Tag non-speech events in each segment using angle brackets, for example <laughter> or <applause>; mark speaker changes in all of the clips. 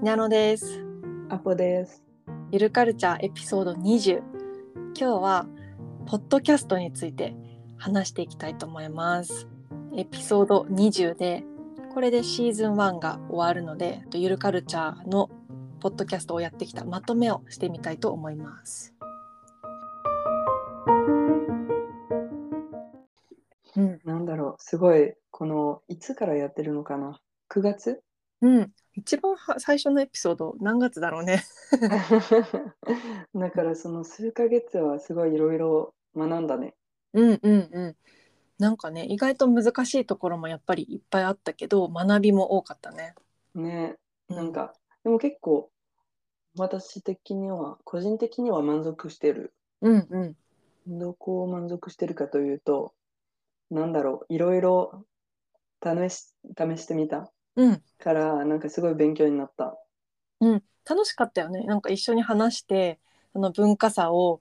Speaker 1: にゃのです。
Speaker 2: アポです。
Speaker 1: ゆるカルチャーエピソード20。今日はポッドキャストについて話していきたいと思います。エピソード20で、これでシーズン1が終わるので、ゆるカルチャーのポッドキャストをやってきたまとめをしてみたいと思います。うん、
Speaker 2: なんだろう、すごい、この、いつからやってるのかな ?9 月？
Speaker 1: うん、一番は最初のエピソード何月だろうね。<laughs>
Speaker 2: だからその数ヶ月はすごいいろいろ学んだね。
Speaker 1: うんうんうん。なんかね意外と難しいところもやっぱりいっぱいあったけど学びも多かったね。
Speaker 2: ね、なんか、でも結構、私的には、個人的には満足してる。
Speaker 1: うんうん
Speaker 2: どこを満足してるかというと、なんだろう、いろいろ試し試してみた
Speaker 1: うん
Speaker 2: から、なんかすごい勉強になった。
Speaker 1: うん楽しかったよね。なんか一緒に話してその文化差を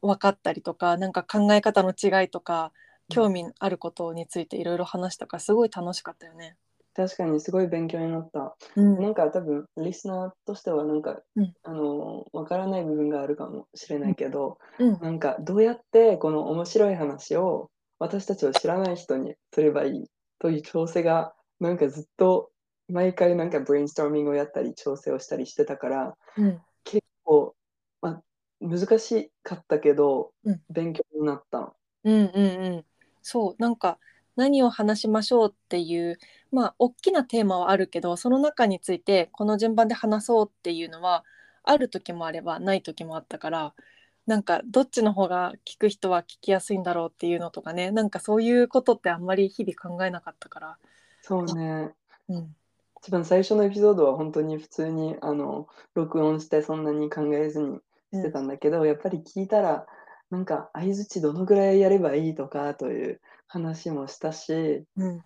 Speaker 1: 分かったりとかなんか考え方の違いとか興味あることについていろいろ話したからすごい楽しかったよね。
Speaker 2: 確かにすごい勉強になった。
Speaker 1: うん
Speaker 2: なんか多分リスナーとしてはなんか、
Speaker 1: うん
Speaker 2: あのわからない部分があるかもしれないけど、
Speaker 1: うん
Speaker 2: なんかどうやってこの面白い話を私たちを知らない人にすればいいという調整がなんかずっと毎回なんかブレインストーミングをやったり調整をしたりしてたから
Speaker 1: うん
Speaker 2: こう、まあ、難しかったけど、
Speaker 1: うん
Speaker 2: 勉強になった。
Speaker 1: うんうんうん、そうなんか何を話しましょうっていうまあ大きなテーマはあるけどその中についてこの順番で話そうっていうのはある時もあればない時もあったからなんかどっちの方が聞く人は聞きやすいんだろうっていうのとかねなんかそういうことってあんまり日々考えなかったから。
Speaker 2: そうね。
Speaker 1: うん。
Speaker 2: 一番最初のエピソードは本当に普通にあの録音してそんなに考えずにしてたんだけど、やっぱり聞いたらなんか相づちどのぐらいやればいいとかという話もしたし
Speaker 1: うん。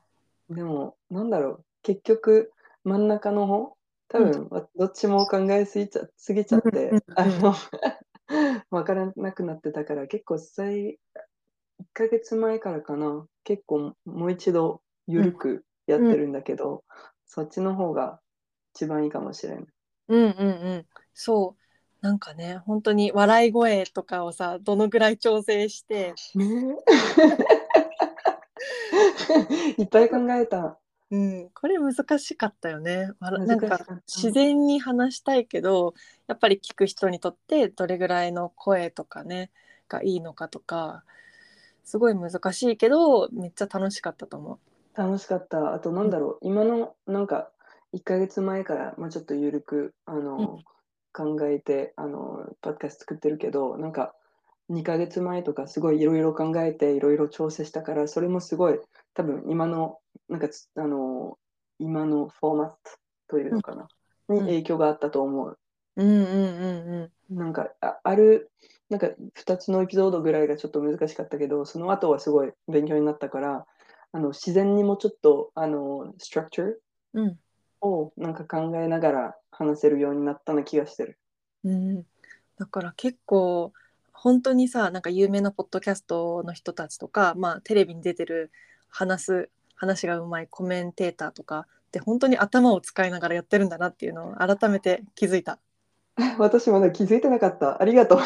Speaker 2: でもなんだろう結局真ん中の方多分、わどっちも考えすぎちゃすぎちゃって、
Speaker 1: うんうんうん
Speaker 2: あの <laughs> 分からなくなってたから結構最1ヶ月前からかな結構もう一度ゆるくやってるんだけど、そっちの方が一番いいかもしれない。
Speaker 1: うんうんうん。そう。なんかね本当に笑い声とかをさどのぐらい調整して。
Speaker 2: ね。<laughs> いっぱい考えた。
Speaker 1: うん、これ難しかったよね。なん
Speaker 2: か
Speaker 1: 自然に話したいけどやっぱり聞く人にとってどれぐらいの声とかねがいいのかとかすごい難しいけどめっちゃ楽しかったと思
Speaker 2: 楽しかった。あとなんだろう、今のなんか1ヶ月前から、まあ、ちょっとゆるくあの、考えてあのパッドキャスト作ってるけどなんか2ヶ月前とかすごいいろいろ考えていろいろ調整したからそれもすごい多分今のなんかつあの今のフォーマットというのかな、
Speaker 1: うん
Speaker 2: に影響があったと思う。
Speaker 1: う。うんうんうんうん
Speaker 2: なんかああるなんか2つのエピソードぐらいがちょっと難しかったけどその後はすごい勉強になったからあの自然にもちょっとあのストラクチャー
Speaker 1: うん
Speaker 2: をなんか考えながら話せるようになったな気がしてる。
Speaker 1: うん、だから結構本当にさなんか有名なポッドキャストの人たちとか、まあ、テレビに出てる話す話がうまいコメンテーターとかって本当に頭を使いながらやってるんだなっていうのを改めて気づいた。<laughs>
Speaker 2: 私まだ気づいてなかった。ありがとう。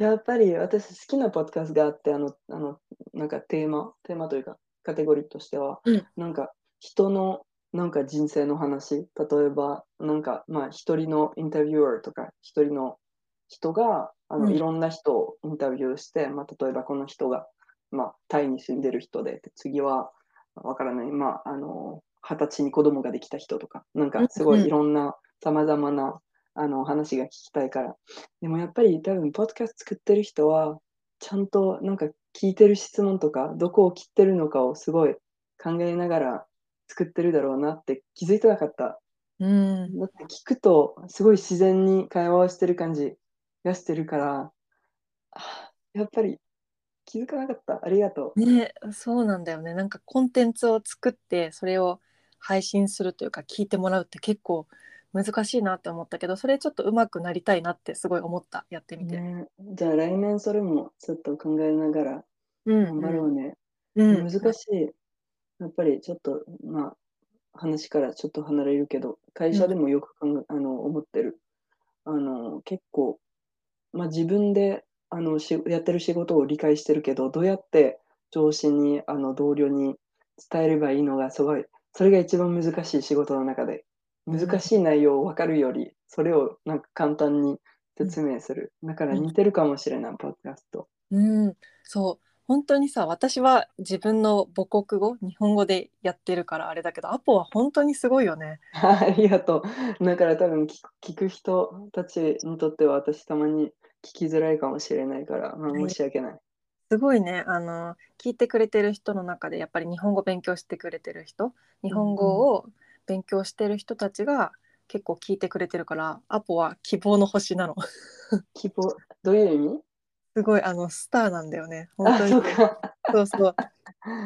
Speaker 2: やっぱり私好きなポッドキャストがあって、あの、あのなんかテーマ、テーマというかカテゴリーとしては、
Speaker 1: うん。
Speaker 2: なんか人のなんか人生の話、例えばなんかまあ一人のインタビュアーとか一人の人があの、
Speaker 1: うん。
Speaker 2: いろんな人をインタビューして、まあ、例えばこの人が、まあ、タイに住んでる人で、で次はわからない、まあ、あの二十歳に子供ができた人とか、なんかすご
Speaker 1: うん。
Speaker 2: いいろんなさまざまなあの話が聞きたいから。でもやっぱり多分、ポッドキャスト作ってる人は、ちゃんとなんか聞いてる質問とか、どこを切ってるのかをすごい考えながら作ってるだろうなって気づいてなかった。
Speaker 1: うん、
Speaker 2: だって聞くと、すごい自然に会話をしてる感じがしてるから、あやっぱり気づかなかった。ありがとう。
Speaker 1: ねそうなんだよねなんかコンテンツを作ってそれを配信するというか聞いてもらうって結構難しいなって思ったけどそれちょっと上手くなりたいなってすごい思ったやってみて。
Speaker 2: ね、じゃあ来年それもちょっと考えながら
Speaker 1: うん
Speaker 2: 頑張ろうね。
Speaker 1: うん
Speaker 2: 難しい。やっぱりちょっと、まあ、話からちょっと離れるけど、会社でもよく考えあの、思ってる。あの、結構、ま、自分で、あの、しやってる仕事を理解してるけど、どうやって上司に、あの、同僚に伝えればいいのがすごい、それが一番難しい仕事の中で。難しい内容を分かるより、それをなんか簡単に説明する。だから似てるかもしれない、ポッドキャスト。
Speaker 1: うん、そう。本当にさ、私は自分の母国語、日本語でやってるからあれだけど、アポは本当にすごいよね。<laughs>
Speaker 2: ありがとう。だから多分聞く人たちにとっては、私たまに聞きづらいかもしれないから、まあ、
Speaker 1: はい
Speaker 2: 申し訳ない。
Speaker 1: すごいね、あの、聞いてくれてる人の中でやっぱり日本語勉強してくれてる人、日本語を勉強してる人たちが結構聞いてくれてるから、アポは希望の星なの。<laughs>
Speaker 2: 希望、どういう意味？
Speaker 1: すごい、あの、スターなんだよね。本
Speaker 2: あ、
Speaker 1: 当に。
Speaker 2: そうか。
Speaker 1: そうそう。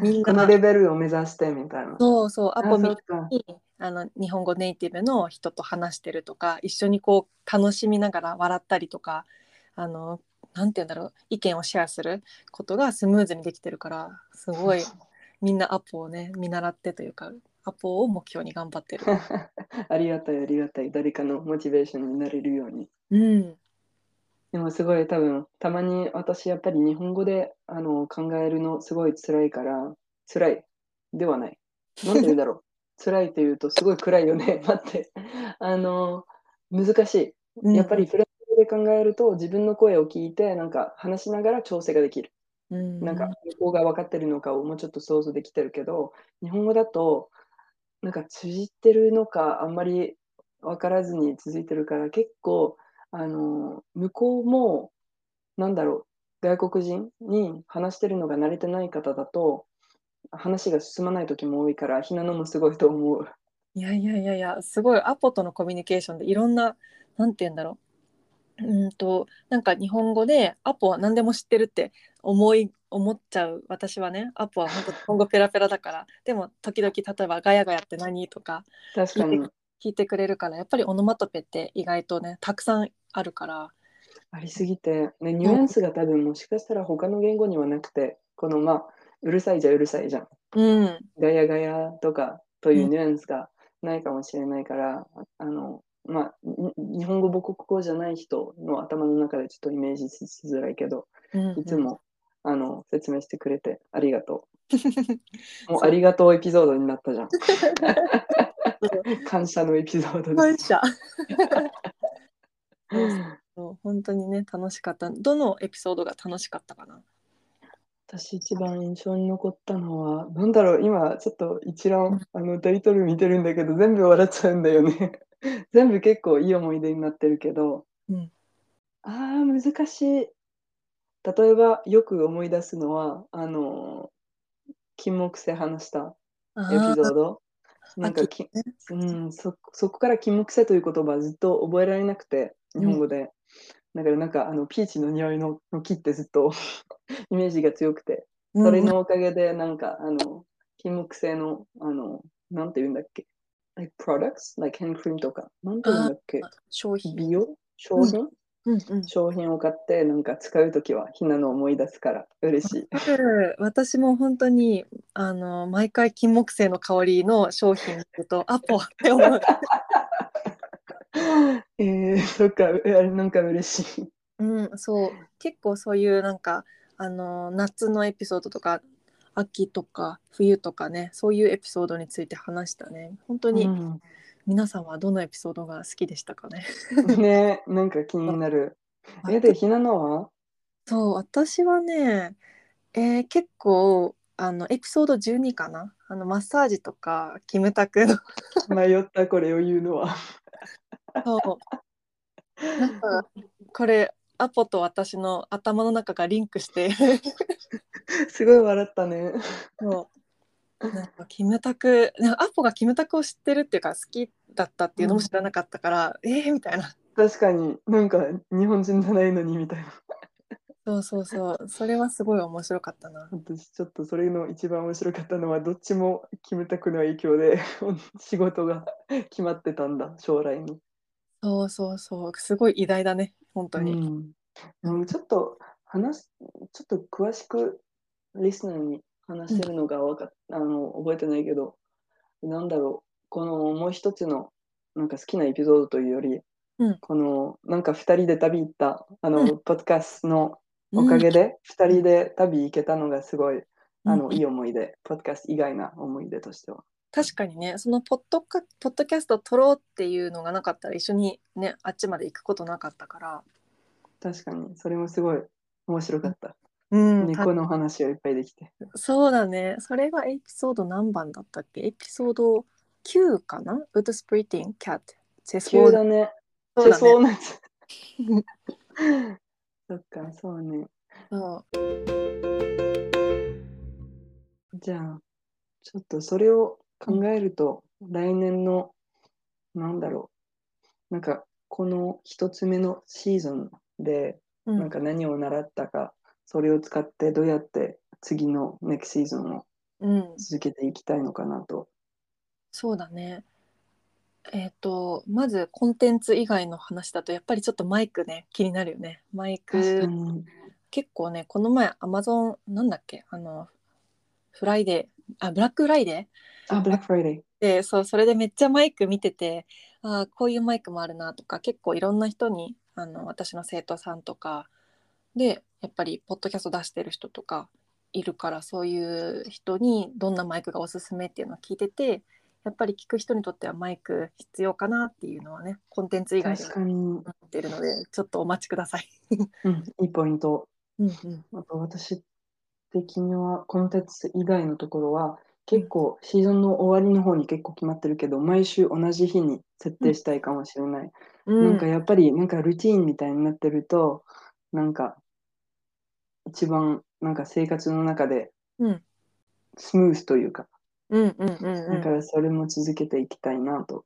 Speaker 1: みんな
Speaker 2: このレベルを目指してみたいな。
Speaker 1: そうそう、ア
Speaker 2: あ、
Speaker 1: ポみ
Speaker 2: そうか。
Speaker 1: にあの日本語ネイティブの人と話してるとか一緒にこう楽しみながら笑ったりとかあのなんて言うんだろう意見をシェアすることがスムーズにできてるからすごいみんなアポをね見習ってというかアポを目標に頑張ってる。<laughs>
Speaker 2: ありがたい、ありがたい。誰かのモチベーションになれるように。
Speaker 1: うん、
Speaker 2: でもすごい多分、たまに私やっぱり日本語であの考えるのすごい辛いから、辛いではない。なんて言うんだろう。<laughs> 辛いって言うとすごい暗いよね。<laughs> 待って。あの、難しい。やっぱりフランス語で考えると自分の声を聞いて、なんか話しながら調整ができる。
Speaker 1: うん、
Speaker 2: なんか向こうが分かってるのかをもうちょっと想像できてるけど、日本語だと、なんか通じてるのかあんまり分からずに続いてるから、結構、あの、向こうも、なんだろう、外国人に話してるのが慣れてない方だと、話が進まない時も多いから、ひなのもすごいと思う。
Speaker 1: いやいやいやいやすごいアポとのコミュニケーションでいろんななんて言うんだろううんとなんか日本語でアポは何でも知ってるって思い思っちゃう私はね。アポは本当日本語ペラペラだから。でも時々例えば「ガヤガヤって何?」とか
Speaker 2: 確かに。
Speaker 1: 聞いてくれるから。やっぱりオノマトペって意外とねたくさんあるから。
Speaker 2: ありすぎて、ね、ニュアンスが多分もしかしたら他の言語にはなくて、このまあ、うるさいじゃうるさいじゃん。
Speaker 1: うん。
Speaker 2: ガヤガヤとかというニュアンスがないかもしれないから、あの、まあ、に日本語母国語じゃない人の頭の中でちょっとイメージししづらいけど、
Speaker 1: うん。
Speaker 2: いつも、あの、説明してくれてありがとう。<laughs> もうありがとうエピソードになったじゃん。<laughs> 感謝のエピソードで
Speaker 1: 感謝 <laughs> 本当にね楽しかったどのエピソードが楽しかったかな？
Speaker 2: 私一番印象に残ったのは、なんだろう、今ちょっと一覧、あのタイトル見てるんだけど、全部笑っちゃうんだよね。全部結構いい思い出になってるけど、
Speaker 1: うん
Speaker 2: ああ、難しい。例えば、よく思い出すのは、あの、金木犀話したエピソード。なんかき、うん、そそこから金木犀という言葉はずっと覚えられなくて、日本語で。だからなんかあのピーチの匂いのの木ってずっと <laughs> イメージが強くて、それのおかげでなんかあの金木犀のあのなんて言うんだっけ？Like products? Like ヘンクリームとか。なんて言うんだっけ？
Speaker 1: 商品。
Speaker 2: 美容？商品、
Speaker 1: うんうん
Speaker 2: 商品を買ってなんか使うときはひなの思い出すから嬉しい。
Speaker 1: 私も本当にあの毎回金木犀の香りの商品見るとアポって思う。<laughs>
Speaker 2: えー、そっか、えなんか嬉しい。
Speaker 1: うん、そう結構そういうなんかあの夏のエピソードとか秋とか冬とかねそういうエピソードについて話したね本当に
Speaker 2: うん
Speaker 1: 皆さんはどのエピソードが好きでしたかね、<laughs>
Speaker 2: ねなんか気になる。え、で、ひなのは？
Speaker 1: そう私はね、えー結構あのエピソード12かな？あのマッサージとかキムタクの。<laughs>
Speaker 2: 迷ったこれを言うのは。<laughs>
Speaker 1: そう。なんかこれアポと私の頭の中がリンクして。
Speaker 2: すごい笑ったね。
Speaker 1: そうなんかキムタクなんかアポがキムタクを知ってるっていうか好きだったっていうのも知らなかったから、えーみたいな。
Speaker 2: 確かに。なんか日本人じゃないのにみたいな。
Speaker 1: そうそうそう。それはすごい面白かったな。
Speaker 2: 私ちょっとそれの一番面白かったのはどっちもキムタクの影響で <laughs> 仕事が決まってたんだ将来に。
Speaker 1: そうそうそう。すごい偉大だね本当に、
Speaker 2: うん、うんちょっと話すちょっと詳しくリスナーに話してるのがわか、あの覚えてないけどなんだろこのもう一つのなんか好きなエピソードというより、
Speaker 1: うん。
Speaker 2: このなんか二人で旅行ったあの、
Speaker 1: うん。
Speaker 2: ポッドキャストのおかげで二人で旅行けたのがすごい、あの
Speaker 1: うん
Speaker 2: いい思い出、ポッドキャスト以外な思い出としては。
Speaker 1: 確かにねそのポッドカポッドキャスト撮ろうっていうのがなかったら一緒にねあっちまで行くことなかったから。
Speaker 2: 確かに、それもすごい面白かった。
Speaker 1: うん
Speaker 2: 猫の話をいっぱいできて。
Speaker 1: そうだね。それがエピソード何番だったっけ？エピソード9かな？ウッドスプリティンキャットチェス
Speaker 2: 急だね。
Speaker 1: そうだね。
Speaker 2: そう。<laughs> そっか、そうね。
Speaker 1: そう。
Speaker 2: じゃあ、ちょっとそれを考えると、来年の、なんだろう、なんか、この一つ目のシーズンで、
Speaker 1: うん。
Speaker 2: なんか何を習ったか、それを使ってどうやって次の next シーズンを
Speaker 1: うん、
Speaker 2: 続けていきたいのかなと。
Speaker 1: そうだね。えっ、とまずコンテンツ以外の話だとやっぱりちょっとマイクね気になるよね。マイク
Speaker 2: に。
Speaker 1: 結構ねこの前アマゾンなんだっけ？あのフライデーあブラックフライデ
Speaker 2: あ、ブラックフライデー。
Speaker 1: ーでそうそれでめっちゃマイク見ててあーこういうマイクもあるなとか結構いろんな人にあの私の生徒さんとかでやっぱりポッドキャスト出してる人とかいるからそういう人にどんなマイクがおすすめっていうのを聞いててやっぱり聞く人にとってはマイク必要かなっていうのはねコンテンツ以外で。思っているのでちょっとお待ちください。
Speaker 2: うん、いいポイント。
Speaker 1: うんうん
Speaker 2: あと私的にはコンテンツ以外のところは結構シーズンの終わりの方に結構決まってるけど毎週同じ日に設定したいかもしれない。
Speaker 1: うん
Speaker 2: なんかやっぱりなんかルーティーンみたいになってるとなんか一番なんか生活の中で
Speaker 1: うん
Speaker 2: スムースというか、
Speaker 1: うんうんうんうん
Speaker 2: だからそれも続けていきたいなと。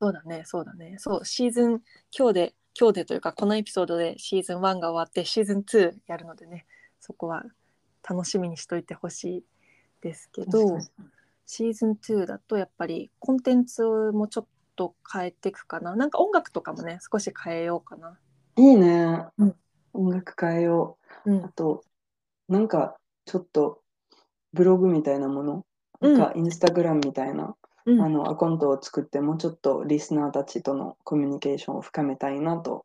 Speaker 1: そうだねそうだねそうシーズン今日で今日でというかこのエピソードでシーズン1が終わってシーズン2やるのでねそこは楽しみにしといてほしいですけどシーズン2だとやっぱりコンテンツもちょっと変えていくかななんか音楽とかもね少し変えようかな。
Speaker 2: いいね、
Speaker 1: うん
Speaker 2: 音楽変えよう。
Speaker 1: うん
Speaker 2: あと、なんかちょっとブログみたいなもの、
Speaker 1: うん
Speaker 2: なんかインスタグラムみたいな、
Speaker 1: うん
Speaker 2: あのアカウントを作って、もうちょっとリスナーたちとのコミュニケーションを深めたいなと。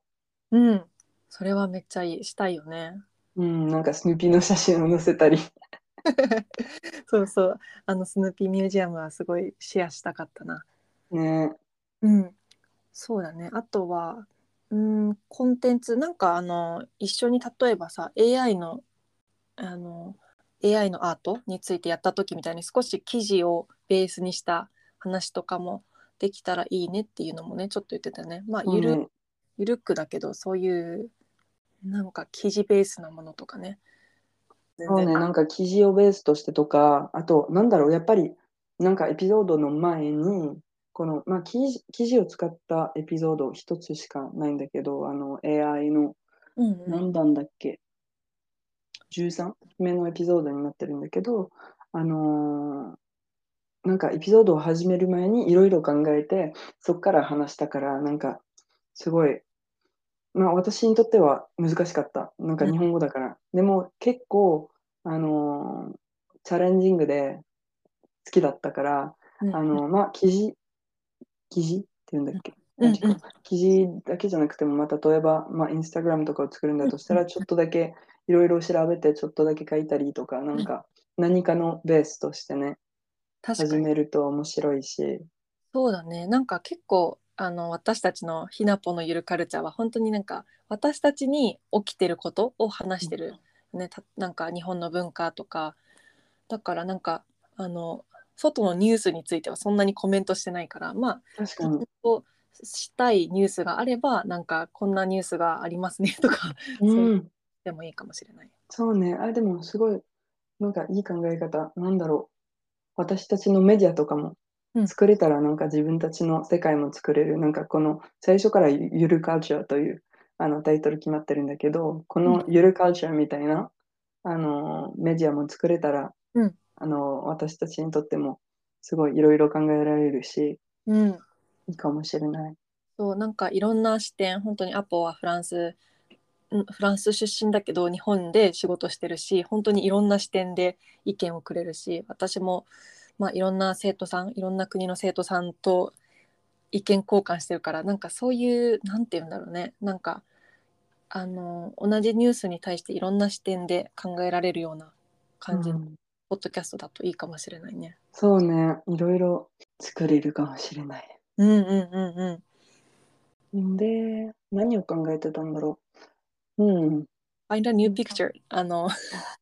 Speaker 1: うん、それはめっちゃいいしたいよね。
Speaker 2: うん、なんかスヌーピーの写真を載せたり。<laughs>
Speaker 1: そうそうあのスヌーピーミュージアムはすごいシェアしたかったな。
Speaker 2: ね、
Speaker 1: うん、そうだね。あとは、うん、コンテンツ、なんかあの、一緒に例えばさ、AI の、あの、AI のアートについてやった時みたいに少し記事をベースにした話とかもできたらいいねっていうのもね、ちょっと言ってたね。まあ、ゆる、
Speaker 2: ね
Speaker 1: ゆるくだけど、そういう、なんか記事ベースなものとかね。全
Speaker 2: そうね、なんか記事をベースとしてとか、あと、なんだろう、やっぱり、なんかエピソードの前に、この、まあ、記事記事を使ったエピソード一つしかないんだけど、あの、AI の、
Speaker 1: うんうん
Speaker 2: 何番だっけ ?13 目のエピソードになってるんだけど、あのーなんかエピソードを始める前にいろいろ考えて、そこから話したから、なんか、すごい、まあ私にとっては難しかった。なんか日本語だから。でも結構、あのーチャレンジングで好きだったから、
Speaker 1: うん
Speaker 2: あの、まあ記事、記事って言うんだっけ？
Speaker 1: うんうん。
Speaker 2: 記事だけじゃなくても、まあ、例えば、まあ、インスタグラムとかを作るんだとしたら、ちょっとだけいろいろ調べて、ちょっとだけ書いたりとか、なんか何かのベースとしてね、始めると面白いし、
Speaker 1: そうだね。なんか結構あの私たちのひなぽのゆるカルチャーは本当になんか私たちに起きてることを話してる、ね、たなんか日本の文化とか。だからなんかあの外のニュースについてはそんなにコメントしてないからまあ
Speaker 2: 確かに
Speaker 1: したいニュースがあればなんかこんなニュースがありますねとか
Speaker 2: う、
Speaker 1: そうんでもいいかもしれない。
Speaker 2: そうね。あ、でもすごい、なんかいい考え方。なんだろう。私たちのメディアとかも
Speaker 1: うん
Speaker 2: 作れたら、なんか自分たちの世界も作れる。なんかこの最初からゆゆるカルチャーというあのタイトル決まってるんだけど、このゆるカルチャーみたいな、あのメディアも作れたら、
Speaker 1: うん
Speaker 2: あの私たちにとってもすごいいろいろ考えられるし、
Speaker 1: うん。
Speaker 2: いいかもしれない。
Speaker 1: そうなんかいろんな視点本当にアポはフランスんフランス出身だけど日本で仕事してるし本当にいろんな視点で意見をくれるし私もまあ、いろんな生徒さんいろんな国の生徒さんと意見交換してるからなんかそういうなんて言うんだろうね。なんかあの同じニュースに対していろんな視点で考えられるような感じの
Speaker 2: うん
Speaker 1: ポッドキャストだといいかもしれないね。
Speaker 2: そうね、いろいろ作れるかもしれない。
Speaker 1: うんうんうんうん。
Speaker 2: で、何を考えてたんだろう。うん。
Speaker 1: Find a new picture. あの、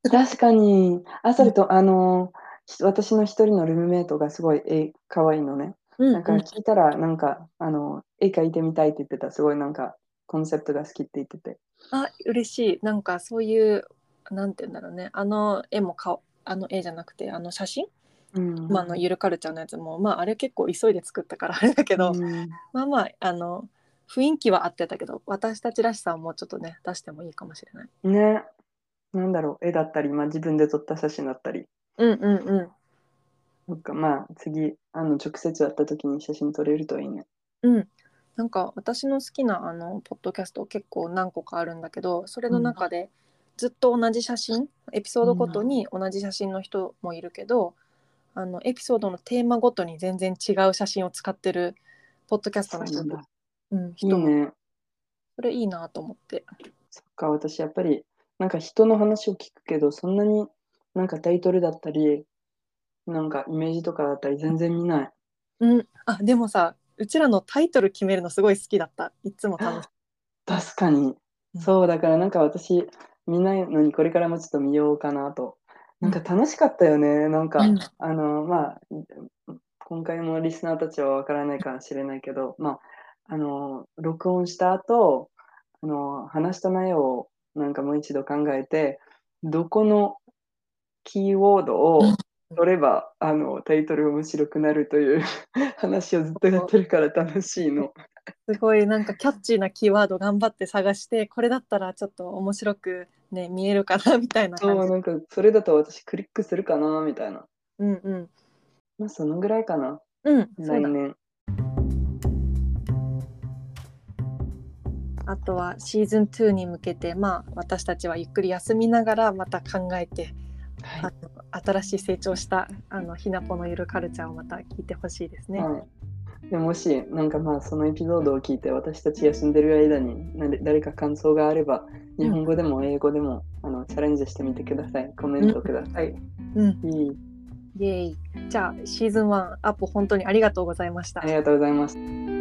Speaker 2: 確かに、あ、それと、あの、ひ私の一人のルームメイトがすごい絵可愛いのね。
Speaker 1: うん
Speaker 2: なんか聞いたら、なんか、あの、絵描いてみたいって言ってた。すごいなんか、コンセプトが好きって言ってて。
Speaker 1: あ嬉しいなんかそういうなんて言うんだろうねあの絵もかあの絵じゃなくてあの写真、
Speaker 2: うん。
Speaker 1: まあ、あのゆるカルチャーのやつもまああれ結構急いで作ったからあれだけど、
Speaker 2: うん
Speaker 1: まあまああの雰囲気は合ってたけど私たちらしさをもうちょっとね出してもいいかもしれない。
Speaker 2: ね。なんだろう、絵だったり、まあ自分で撮った写真だったり。
Speaker 1: うんうんうん
Speaker 2: なんかまあ次、あの、直接会った時に写真撮れるといいね。
Speaker 1: うん、なんか私の好きなあのポッドキャスト結構何個かあるんだけどそれの中でずっと同じ写真エピソードごとに同じ写真の人もいるけど、あのエピソードのテーマごとに全然違う写真を使ってるポッドキャストの人
Speaker 2: そうなんだ。
Speaker 1: うん、
Speaker 2: いい
Speaker 1: 人も
Speaker 2: ね。
Speaker 1: それいいなと思って。
Speaker 2: そっか、私やっぱり、なんか人の話を聞くけど、そんなになんかタイトルだったり、なんかイメージとかだったり全然見ない。
Speaker 1: うん、あでもさうちらのタイトル決めるのすごい好きだったいつも楽しい。
Speaker 2: 確かに。
Speaker 1: うん
Speaker 2: そう、だからなんか私、見ないのにこれからもちょっと見ようかなと。なんか楽しかったよね。なんか、
Speaker 1: うん
Speaker 2: あの、まあ、今回もリスナーたちはわからないかもしれないけど、まあ、あの、録音した後、あの、話した内容をなんかもう一度考えて、どこのキーワードを取れば、あの、タイトルが面白くなるという <laughs> 話をずっとやってるから楽しいの。
Speaker 1: すごいなんかキャッチーなキーワード頑張って探してこれだったらちょっと面白くね見えるかなみたいな
Speaker 2: そう。なんか、それだと私クリックするかな、みたいな。
Speaker 1: うんうん
Speaker 2: まあ、そのぐらいかな、
Speaker 1: うん、そうだ
Speaker 2: 来年。
Speaker 1: あとはシーズン2に向けてまあ私たちはゆっくり休みながらまた考えて、
Speaker 2: は
Speaker 1: あの新しい成長したあのひなぽのゆるカルチャーをまた聞いてほしいですね。
Speaker 2: はい、でもし、なんかまあ、そのエピソードを聞いて、私たち休んでる間に、な誰か感想があれば、日本語でも英語でも、あのチャレンジしてみてください。コメントください。
Speaker 1: うん、
Speaker 2: いい。
Speaker 1: イエーイじゃあシーズン1アップ本当にありがとうございました
Speaker 2: あ。りがとうございます。